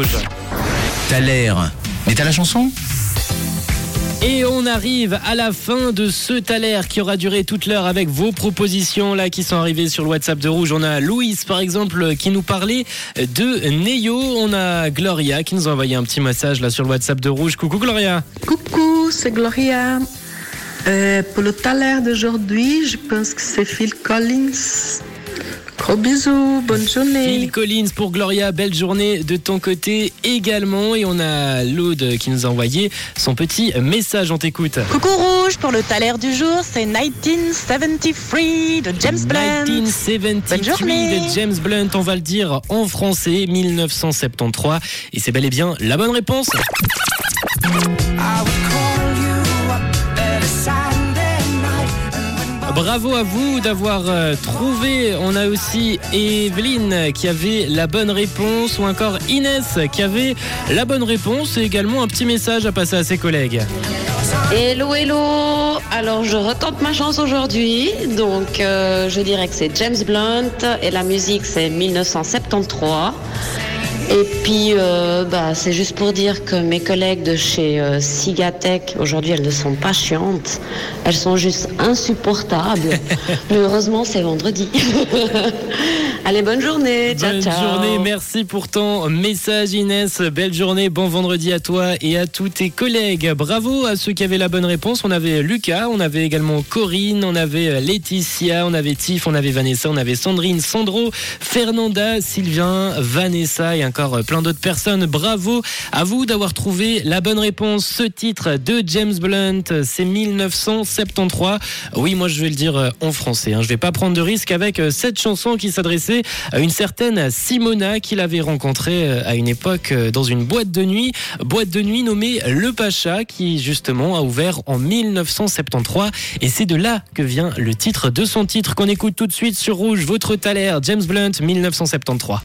Rouge. T'as l'air. Mais t'as la chanson? Et on arrive à la fin de ce Thaler qui aura duré toute l'heure avec vos propositions là qui sont arrivées sur le WhatsApp de Rouge. On a Louise par exemple qui nous parlait de Neo. On a Gloria qui nous a envoyé un petit message là sur le WhatsApp de Rouge. Coucou Gloria. Coucou, c'est Gloria. Euh, pour le talent d'aujourd'hui, je pense que c'est Phil Collins. Gros bisous, bonne journée. Phil Collins pour Gloria, belle journée de ton côté également. Et on a Laude qui nous a envoyé son petit message. On t'écoute. Coucou rouge pour le taler du jour, c'est 1973 de James Blunt. 1973 Bonne journée. de James Blunt, on va le dire en français, 1973. Et c'est bel et bien la bonne réponse. Bravo à vous d'avoir euh, trouvé. On a aussi Evelyne qui avait la bonne réponse ou encore Inès qui avait la bonne réponse et également un petit message à passer à ses collègues. Hello, hello Alors, je retente ma chance aujourd'hui. Donc, euh, je dirais que c'est James Blunt et la musique, c'est 1973. Et puis, euh, bah, c'est juste pour dire que mes collègues de chez euh, Sigatech, aujourd'hui, elles ne sont pas chiantes. Elles sont juste insupportables. Mais heureusement, c'est vendredi. Allez, bonne journée. Ciao, Bonne ciao. journée, merci pour ton message Inès. Belle journée, bon vendredi à toi et à tous tes collègues. Bravo à ceux qui avaient la bonne réponse. On avait Lucas, on avait également Corinne, on avait Laetitia, on avait Tiff, on avait Vanessa, on avait Sandrine, Sandro, Fernanda, Sylvain, Vanessa et encore plein d'autres personnes. Bravo à vous d'avoir trouvé la bonne réponse. Ce titre de James Blunt, c'est 1973. Oui, moi je vais le dire euh, en français. Hein. Je vais pas prendre de risque avec euh, cette chanson qui s'adressait à une certaine Simona qu'il avait rencontrée euh, à une époque euh, dans une boîte de nuit, boîte de nuit nommée Le Pacha qui justement a ouvert en 1973 et c'est de là que vient le titre de son titre qu'on écoute tout de suite sur Rouge, votre Thaler, James Blunt 1973.